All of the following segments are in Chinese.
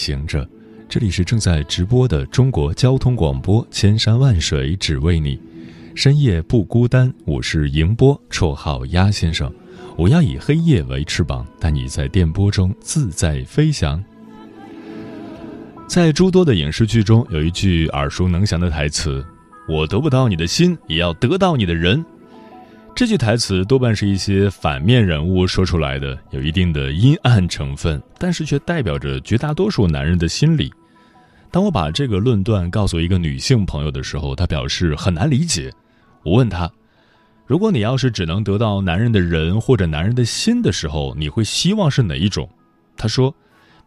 行者，这里是正在直播的中国交通广播，千山万水只为你，深夜不孤单。我是迎波，绰号鸭先生。我要以黑夜为翅膀，带你在电波中自在飞翔。在诸多的影视剧中，有一句耳熟能详的台词：“我得不到你的心，也要得到你的人。”这句台词多半是一些反面人物说出来的，有一定的阴暗成分，但是却代表着绝大多数男人的心理。当我把这个论断告诉一个女性朋友的时候，她表示很难理解。我问她：“如果你要是只能得到男人的人或者男人的心的时候，你会希望是哪一种？”她说：“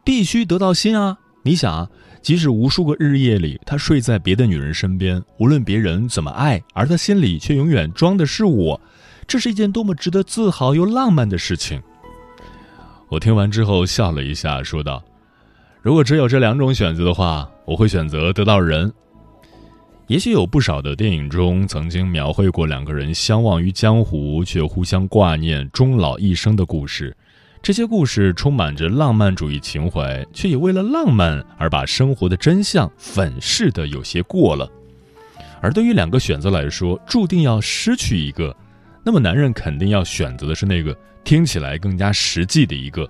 必须得到心啊！你想啊，即使无数个日夜里，他睡在别的女人身边，无论别人怎么爱，而他心里却永远装的是我。”这是一件多么值得自豪又浪漫的事情！我听完之后笑了一下，说道：“如果只有这两种选择的话，我会选择得到人。也许有不少的电影中曾经描绘过两个人相忘于江湖却互相挂念终老一生的故事，这些故事充满着浪漫主义情怀，却也为了浪漫而把生活的真相粉饰的有些过了。而对于两个选择来说，注定要失去一个。”那么，男人肯定要选择的是那个听起来更加实际的一个。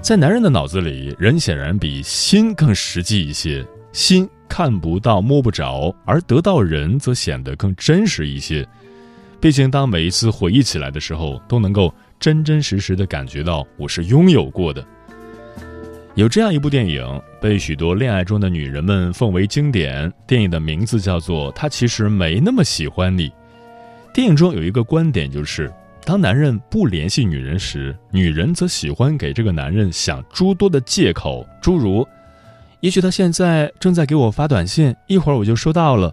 在男人的脑子里，人显然比心更实际一些。心看不到、摸不着，而得到人则显得更真实一些。毕竟，当每一次回忆起来的时候，都能够真真实实的感觉到我是拥有过的。有这样一部电影，被许多恋爱中的女人们奉为经典。电影的名字叫做《他其实没那么喜欢你》。电影中有一个观点，就是当男人不联系女人时，女人则喜欢给这个男人想诸多的借口，诸如：也许他现在正在给我发短信，一会儿我就收到了；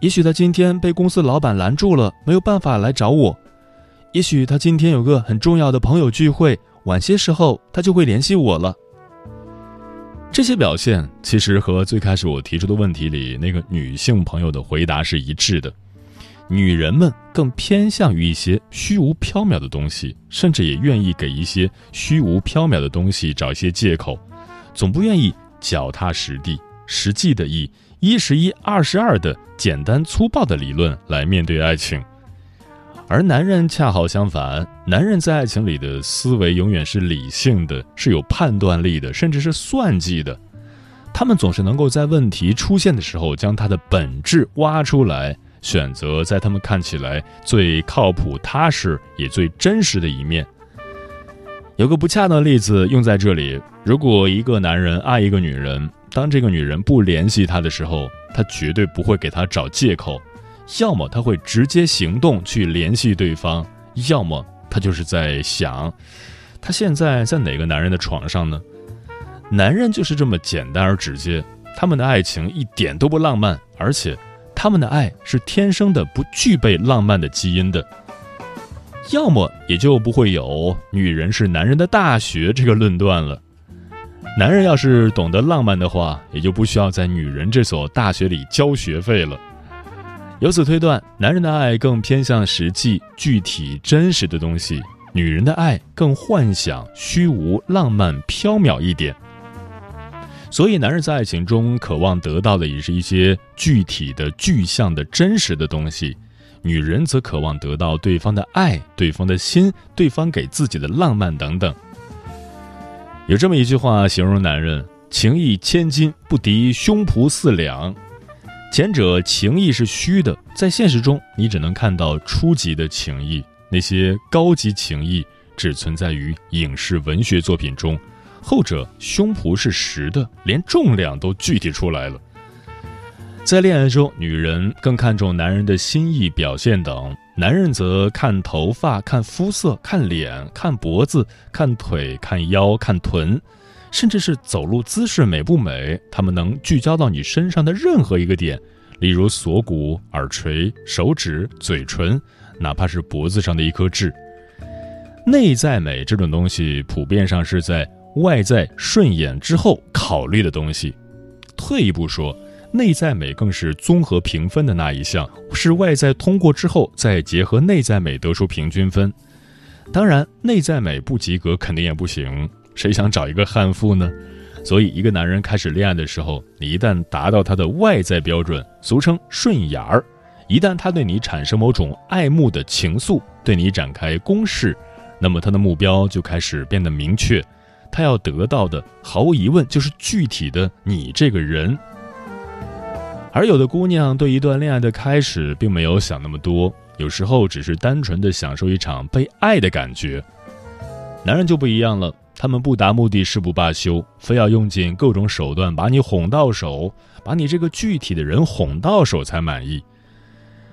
也许他今天被公司老板拦住了，没有办法来找我；也许他今天有个很重要的朋友聚会，晚些时候他就会联系我了。这些表现其实和最开始我提出的问题里那个女性朋友的回答是一致的。女人们更偏向于一些虚无缥缈的东西，甚至也愿意给一些虚无缥缈的东西找一些借口，总不愿意脚踏实地、实际的以一十一、二十二的简单粗暴的理论来面对爱情。而男人恰好相反，男人在爱情里的思维永远是理性的，是有判断力的，甚至是算计的。他们总是能够在问题出现的时候将它的本质挖出来。选择在他们看起来最靠谱、踏实也最真实的一面。有个不恰当的例子用在这里：如果一个男人爱一个女人，当这个女人不联系他的时候，他绝对不会给她找借口，要么他会直接行动去联系对方，要么他就是在想，他现在在哪个男人的床上呢？男人就是这么简单而直接，他们的爱情一点都不浪漫，而且。他们的爱是天生的，不具备浪漫的基因的，要么也就不会有“女人是男人的大学”这个论断了。男人要是懂得浪漫的话，也就不需要在女人这所大学里交学费了。由此推断，男人的爱更偏向实际、具体、真实的东西，女人的爱更幻想、虚无、浪漫、缥缈一点。所以，男人在爱情中渴望得到的也是一些具体的、具象的、真实的东西；女人则渴望得到对方的爱、对方的心、对方给自己的浪漫等等。有这么一句话形容男人：“情义千金，不敌胸脯四两。”前者情义是虚的，在现实中你只能看到初级的情谊，那些高级情谊只存在于影视文学作品中。后者胸脯是实的，连重量都具体出来了。在恋爱中，女人更看重男人的心意表现等，男人则看头发、看肤色、看脸、看脖子、看腿、看腰、看臀，甚至是走路姿势美不美，他们能聚焦到你身上的任何一个点，例如锁骨、耳垂、手指、嘴唇，哪怕是脖子上的一颗痣。内在美这种东西，普遍上是在外在顺眼之后考虑的东西。退一步说，内在美更是综合评分的那一项，是外在通过之后再结合内在美得出平均分。当然，内在美不及格肯定也不行。谁想找一个悍妇呢？所以，一个男人开始恋爱的时候，你一旦达到他的外在标准，俗称顺眼儿；一旦他对你产生某种爱慕的情愫，对你展开攻势，那么他的目标就开始变得明确。他要得到的，毫无疑问就是具体的你这个人。而有的姑娘对一段恋爱的开始，并没有想那么多，有时候只是单纯的享受一场被爱的感觉。男人就不一样了。他们不达目的誓不罢休，非要用尽各种手段把你哄到手，把你这个具体的人哄到手才满意。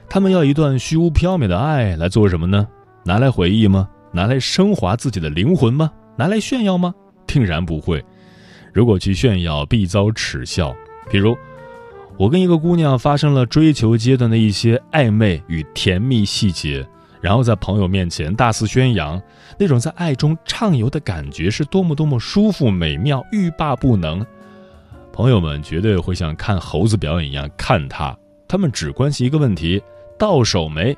他们要一段虚无缥缈的爱来做什么呢？拿来回忆吗？拿来升华自己的灵魂吗？拿来炫耀吗？定然不会。如果去炫耀，必遭耻笑。比如，我跟一个姑娘发生了追求阶段的一些暧昧与甜蜜细节。然后在朋友面前大肆宣扬，那种在爱中畅游的感觉是多么多么舒服美妙，欲罢不能。朋友们绝对会像看猴子表演一样看他，他们只关心一个问题：到手没？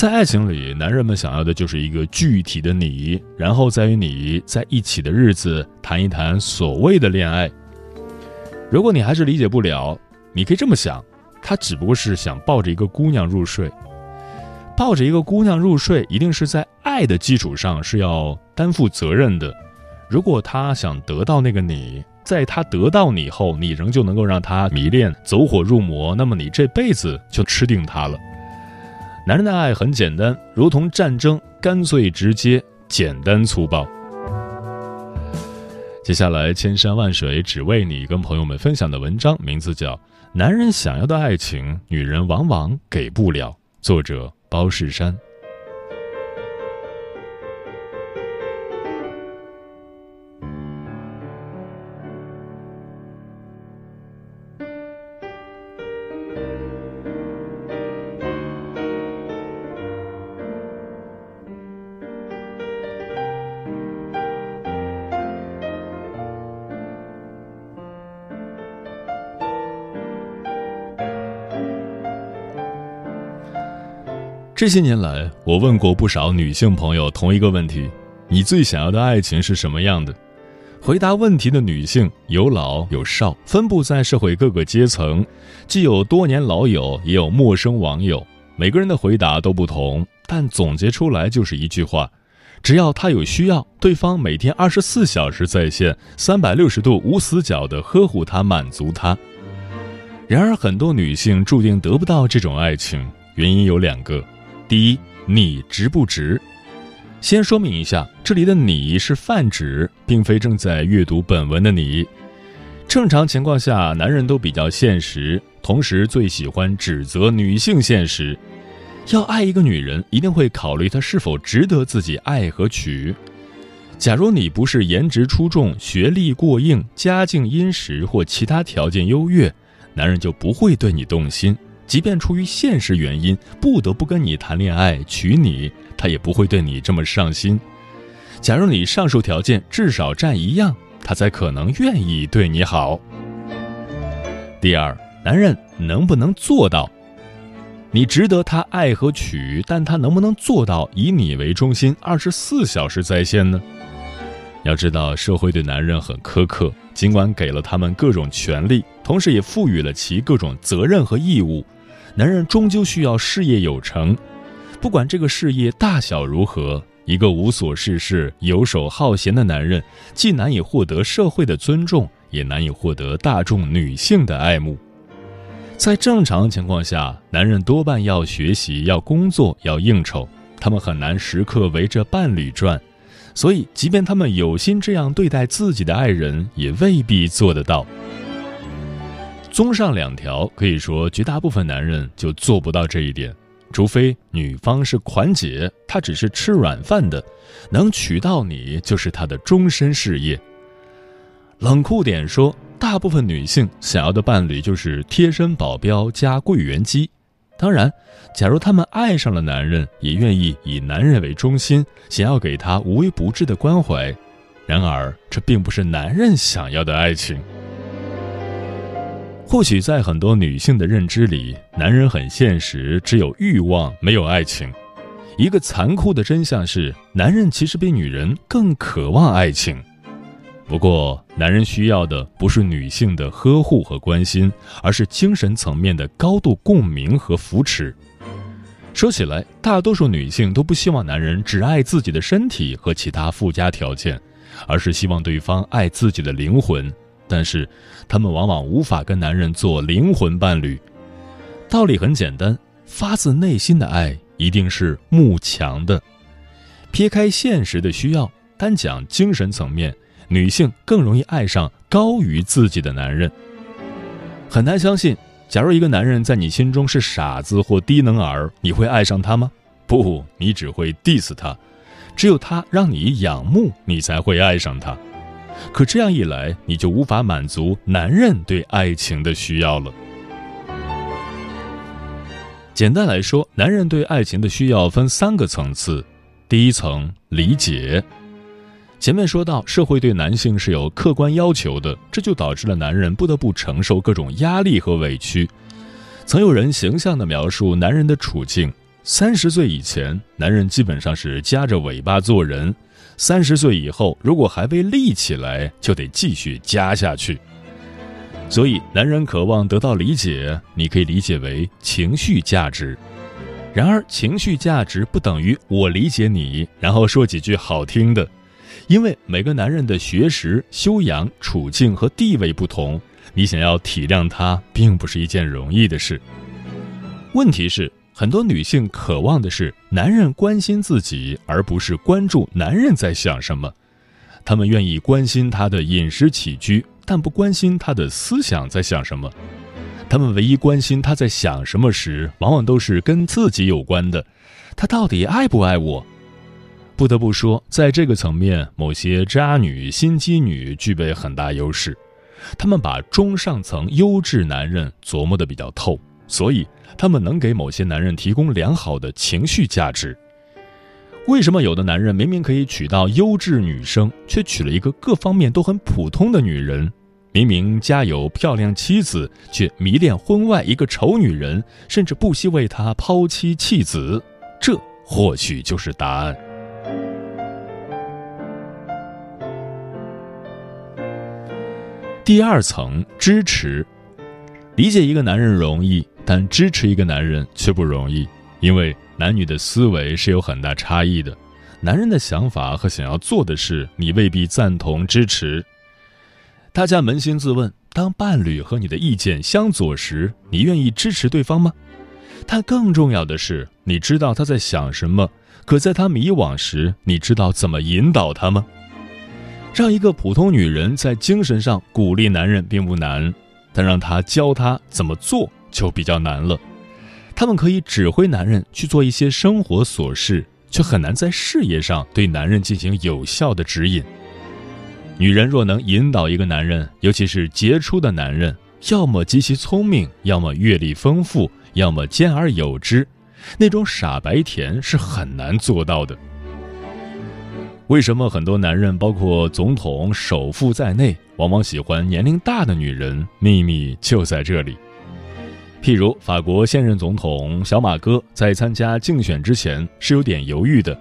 在爱情里，男人们想要的就是一个具体的你，然后再与你在一起的日子谈一谈所谓的恋爱。如果你还是理解不了，你可以这么想：他只不过是想抱着一个姑娘入睡。抱着一个姑娘入睡，一定是在爱的基础上是要担负责任的。如果他想得到那个你，在他得到你后，你仍旧能够让他迷恋、走火入魔，那么你这辈子就吃定他了。男人的爱很简单，如同战争，干脆直接、简单粗暴。接下来，千山万水只为你，跟朋友们分享的文章名字叫《男人想要的爱情，女人往往给不了》，作者。包世山。这些年来，我问过不少女性朋友同一个问题：你最想要的爱情是什么样的？回答问题的女性有老有少，分布在社会各个阶层，既有多年老友，也有陌生网友。每个人的回答都不同，但总结出来就是一句话：只要他有需要，对方每天二十四小时在线，三百六十度无死角的呵护他，满足他。然而，很多女性注定得不到这种爱情，原因有两个。第一，你值不值？先说明一下，这里的你是泛指，并非正在阅读本文的你。正常情况下，男人都比较现实，同时最喜欢指责女性现实。要爱一个女人，一定会考虑她是否值得自己爱和娶。假如你不是颜值出众、学历过硬、家境殷实或其他条件优越，男人就不会对你动心。即便出于现实原因不得不跟你谈恋爱娶你，他也不会对你这么上心。假如你上述条件至少占一样，他才可能愿意对你好。第二，男人能不能做到？你值得他爱和娶，但他能不能做到以你为中心，二十四小时在线呢？要知道，社会对男人很苛刻，尽管给了他们各种权利，同时也赋予了其各种责任和义务。男人终究需要事业有成，不管这个事业大小如何，一个无所事事、游手好闲的男人，既难以获得社会的尊重，也难以获得大众女性的爱慕。在正常情况下，男人多半要学习、要工作、要应酬，他们很难时刻围着伴侣转，所以，即便他们有心这样对待自己的爱人，也未必做得到。综上两条，可以说绝大部分男人就做不到这一点，除非女方是款姐，她只是吃软饭的，能娶到你就是她的终身事业。冷酷点说，大部分女性想要的伴侣就是贴身保镖加柜员机。当然，假如她们爱上了男人，也愿意以男人为中心，想要给他无微不至的关怀。然而，这并不是男人想要的爱情。或许在很多女性的认知里，男人很现实，只有欲望，没有爱情。一个残酷的真相是，男人其实比女人更渴望爱情。不过，男人需要的不是女性的呵护和关心，而是精神层面的高度共鸣和扶持。说起来，大多数女性都不希望男人只爱自己的身体和其他附加条件，而是希望对方爱自己的灵魂。但是，他们往往无法跟男人做灵魂伴侣。道理很简单，发自内心的爱一定是慕强的。撇开现实的需要，单讲精神层面，女性更容易爱上高于自己的男人。很难相信，假如一个男人在你心中是傻子或低能儿，你会爱上他吗？不，你只会 diss 他。只有他让你仰慕，你才会爱上他。可这样一来，你就无法满足男人对爱情的需要了。简单来说，男人对爱情的需要分三个层次。第一层，理解。前面说到，社会对男性是有客观要求的，这就导致了男人不得不承受各种压力和委屈。曾有人形象地描述男人的处境：三十岁以前，男人基本上是夹着尾巴做人。三十岁以后，如果还未立起来，就得继续加下去。所以，男人渴望得到理解，你可以理解为情绪价值。然而，情绪价值不等于我理解你，然后说几句好听的，因为每个男人的学识、修养、处境和地位不同，你想要体谅他，并不是一件容易的事。问题是。很多女性渴望的是男人关心自己，而不是关注男人在想什么。她们愿意关心他的饮食起居，但不关心他的思想在想什么。她们唯一关心他在想什么时，往往都是跟自己有关的。他到底爱不爱我？不得不说，在这个层面，某些渣女、心机女具备很大优势。她们把中上层优质男人琢磨得比较透。所以，他们能给某些男人提供良好的情绪价值。为什么有的男人明明可以娶到优质女生，却娶了一个各方面都很普通的女人？明明家有漂亮妻子，却迷恋婚外一个丑女人，甚至不惜为她抛妻弃子？这或许就是答案。第二层支持，理解一个男人容易。但支持一个男人却不容易，因为男女的思维是有很大差异的。男人的想法和想要做的事，你未必赞同支持。大家扪心自问：当伴侣和你的意见相左时，你愿意支持对方吗？但更重要的是，你知道他在想什么，可在他迷惘时，你知道怎么引导他吗？让一个普通女人在精神上鼓励男人并不难，但让他教他怎么做。就比较难了，他们可以指挥男人去做一些生活琐事，却很难在事业上对男人进行有效的指引。女人若能引导一个男人，尤其是杰出的男人，要么极其聪明，要么阅历丰富，要么兼而有之，那种傻白甜是很难做到的。为什么很多男人，包括总统、首富在内，往往喜欢年龄大的女人？秘密就在这里。譬如法国现任总统小马哥在参加竞选之前是有点犹豫的，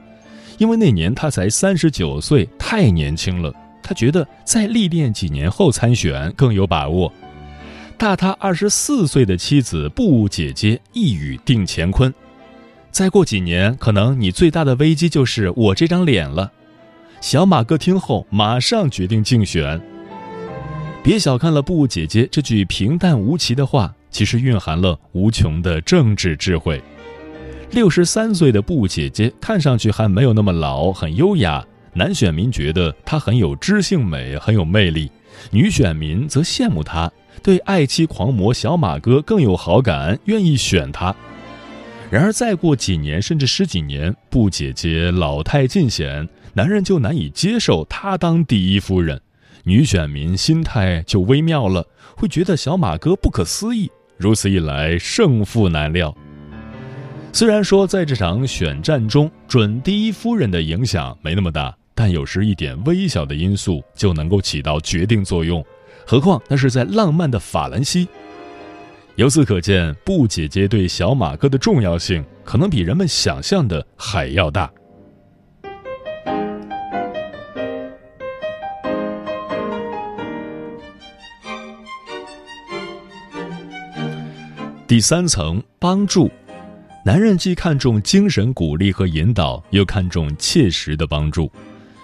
因为那年他才三十九岁，太年轻了。他觉得再历练几年后参选更有把握。大他二十四岁的妻子布姐姐一语定乾坤：再过几年，可能你最大的危机就是我这张脸了。小马哥听后马上决定竞选。别小看了布姐姐这句平淡无奇的话。其实蕴含了无穷的政治智慧。六十三岁的布姐姐看上去还没有那么老，很优雅。男选民觉得她很有知性美，很有魅力；女选民则羡慕她，对爱妻狂魔小马哥更有好感，愿意选她。然而，再过几年甚至十几年，布姐姐老态尽显，男人就难以接受她当第一夫人。女选民心态就微妙了，会觉得小马哥不可思议。如此一来，胜负难料。虽然说在这场选战中，准第一夫人的影响没那么大，但有时一点微小的因素就能够起到决定作用。何况那是在浪漫的法兰西。由此可见，布姐姐对小马哥的重要性，可能比人们想象的还要大。第三层帮助，男人既看重精神鼓励和引导，又看重切实的帮助。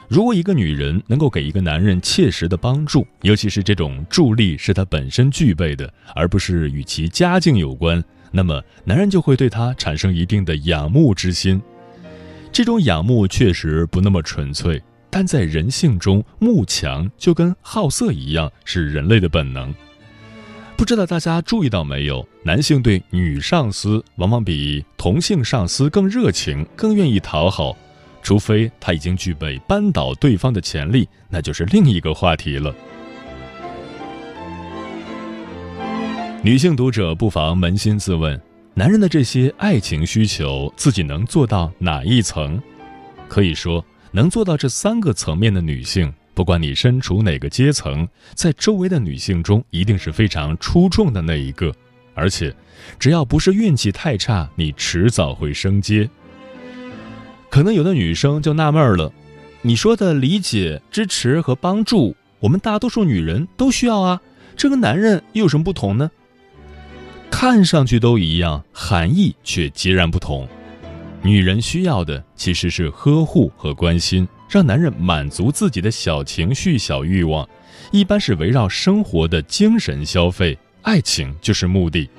如果一个女人能够给一个男人切实的帮助，尤其是这种助力是他本身具备的，而不是与其家境有关，那么男人就会对她产生一定的仰慕之心。这种仰慕确实不那么纯粹，但在人性中，慕强就跟好色一样，是人类的本能。不知道大家注意到没有？男性对女上司往往比同性上司更热情，更愿意讨好，除非他已经具备扳倒对方的潜力，那就是另一个话题了。女性读者不妨扪心自问：男人的这些爱情需求，自己能做到哪一层？可以说，能做到这三个层面的女性。不管你身处哪个阶层，在周围的女性中，一定是非常出众的那一个。而且，只要不是运气太差，你迟早会升阶。可能有的女生就纳闷了：你说的理解、支持和帮助，我们大多数女人都需要啊，这跟男人又有什么不同呢？看上去都一样，含义却截然不同。女人需要的其实是呵护和关心。让男人满足自己的小情绪、小欲望，一般是围绕生活的精神消费，爱情就是目的。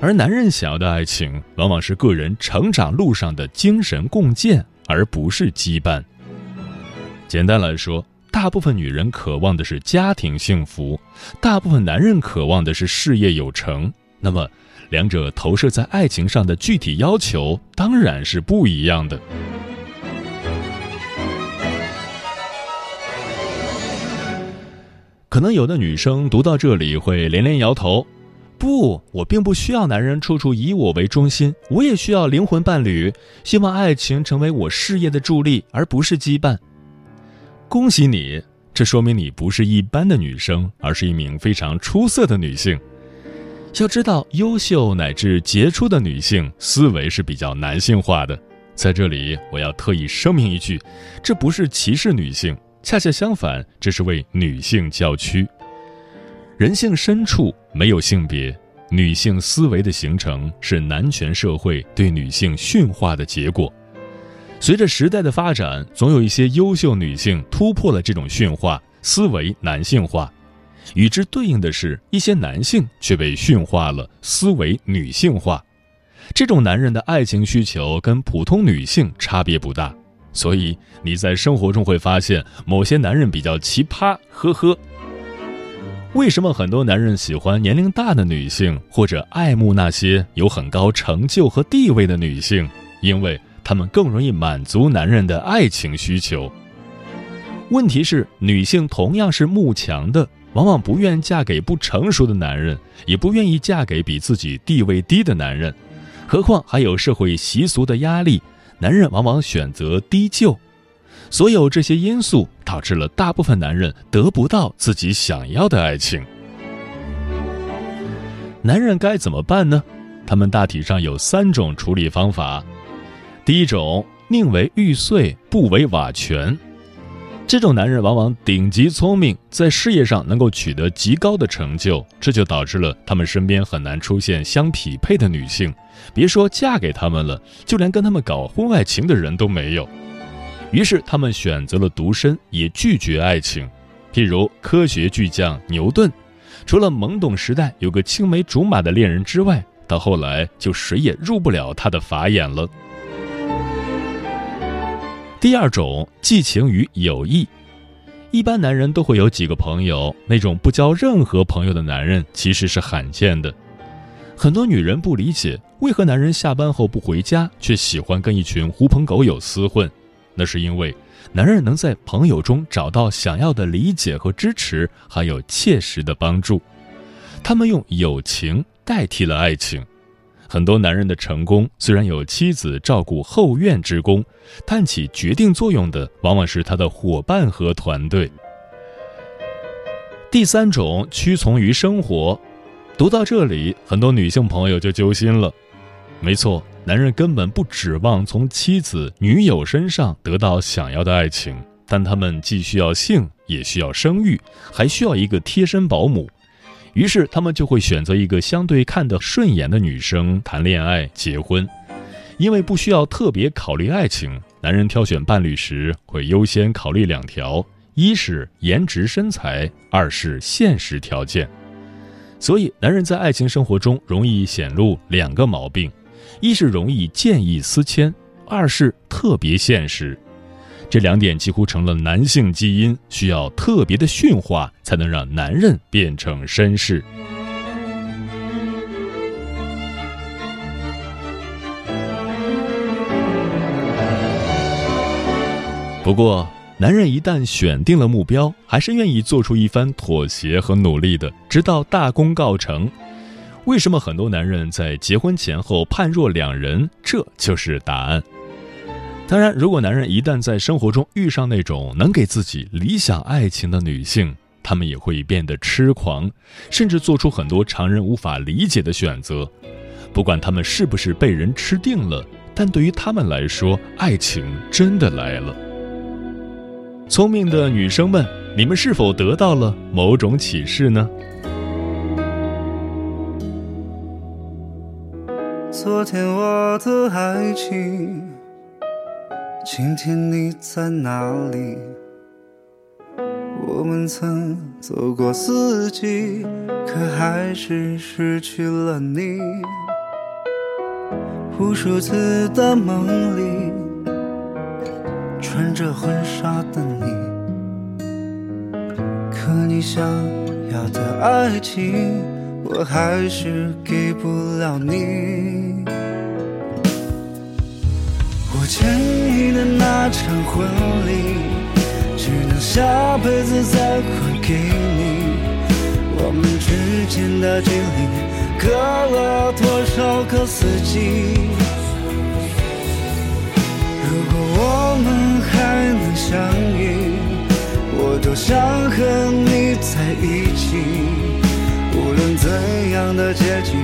而男人想要的爱情，往往是个人成长路上的精神共建，而不是羁绊。简单来说，大部分女人渴望的是家庭幸福，大部分男人渴望的是事业有成。那么，两者投射在爱情上的具体要求，当然是不一样的。可能有的女生读到这里会连连摇头，不，我并不需要男人处处以我为中心，我也需要灵魂伴侣，希望爱情成为我事业的助力，而不是羁绊。恭喜你，这说明你不是一般的女生，而是一名非常出色的女性。要知道，优秀乃至杰出的女性思维是比较男性化的。在这里，我要特意声明一句，这不是歧视女性。恰恰相反，这是为女性叫屈。人性深处没有性别，女性思维的形成是男权社会对女性驯化的结果。随着时代的发展，总有一些优秀女性突破了这种驯化，思维男性化；与之对应的是一些男性却被驯化了，思维女性化。这种男人的爱情需求跟普通女性差别不大。所以你在生活中会发现某些男人比较奇葩，呵呵。为什么很多男人喜欢年龄大的女性，或者爱慕那些有很高成就和地位的女性？因为他们更容易满足男人的爱情需求。问题是，女性同样是慕强的，往往不愿嫁给不成熟的男人，也不愿意嫁给比自己地位低的男人，何况还有社会习俗的压力。男人往往选择低就，所有这些因素导致了大部分男人得不到自己想要的爱情。男人该怎么办呢？他们大体上有三种处理方法。第一种，宁为玉碎，不为瓦全。这种男人往往顶级聪明，在事业上能够取得极高的成就，这就导致了他们身边很难出现相匹配的女性。别说嫁给他们了，就连跟他们搞婚外情的人都没有。于是他们选择了独身，也拒绝爱情。譬如科学巨匠牛顿，除了懵懂时代有个青梅竹马的恋人之外，到后来就谁也入不了他的法眼了。第二种寄情于友谊，一般男人都会有几个朋友，那种不交任何朋友的男人其实是罕见的。很多女人不理解，为何男人下班后不回家，却喜欢跟一群狐朋狗友厮混？那是因为男人能在朋友中找到想要的理解和支持，还有切实的帮助。他们用友情代替了爱情。很多男人的成功虽然有妻子照顾后院之功，但起决定作用的往往是他的伙伴和团队。第三种屈从于生活，读到这里，很多女性朋友就揪心了。没错。男人根本不指望从妻子、女友身上得到想要的爱情，但他们既需要性，也需要生育，还需要一个贴身保姆。于是，他们就会选择一个相对看得顺眼的女生谈恋爱、结婚。因为不需要特别考虑爱情，男人挑选伴侣时会优先考虑两条：一是颜值身材，二是现实条件。所以，男人在爱情生活中容易显露两个毛病。一是容易见异思迁，二是特别现实，这两点几乎成了男性基因，需要特别的驯化才能让男人变成绅士。不过，男人一旦选定了目标，还是愿意做出一番妥协和努力的，直到大功告成。为什么很多男人在结婚前后判若两人？这就是答案。当然，如果男人一旦在生活中遇上那种能给自己理想爱情的女性，他们也会变得痴狂，甚至做出很多常人无法理解的选择。不管他们是不是被人吃定了，但对于他们来说，爱情真的来了。聪明的女生们，你们是否得到了某种启示呢？昨天我的爱情，今天你在哪里？我们曾走过四季，可还是失去了你。无数次的梦里，穿着婚纱的你，可你想要的爱情，我还是给不了你。欠你的那场婚礼，只能下辈子再还给你。我们之间的距离，隔了多少个四季？如果我们还能相遇，我多想和你在一起。无论怎样的结局，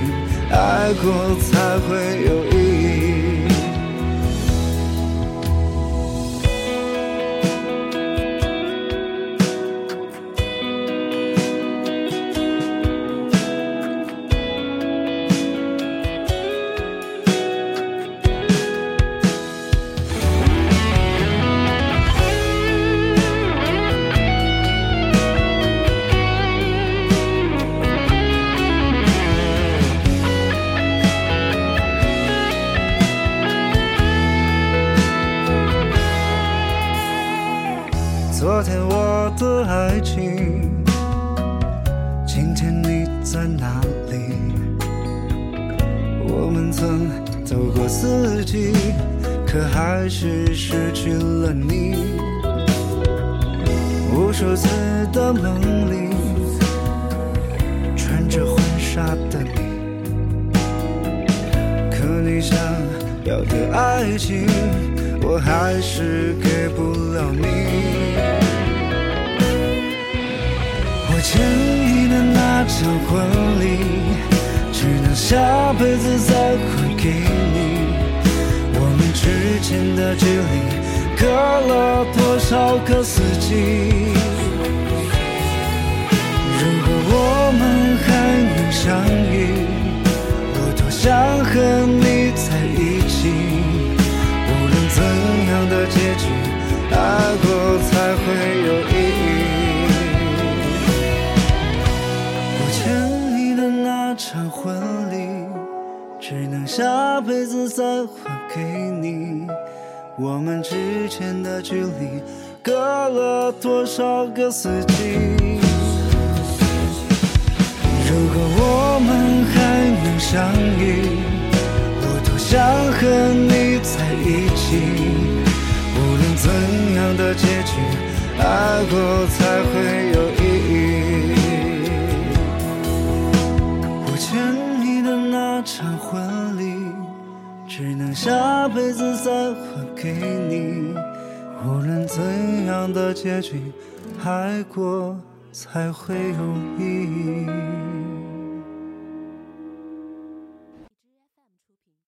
爱过才会有意义。着婚纱的你，可你想要的爱情，我还是给不了你。我欠你的那场婚礼，只能下辈子再还给你。我们之间的距离，隔了多少个四季？如果我们还能相遇，我多想和你在一起。无论怎样的结局，爱过才会有意义。我欠你的那场婚礼，只能下辈子再还给你，我们之间的距离隔了多少个四季？如果我们还能相遇，我多想和你在一起。无论怎样。的结局，爱过才会有意义？我欠你的那场婚礼，只能下辈子再还给你。无论怎样的结局，爱过才会有意义。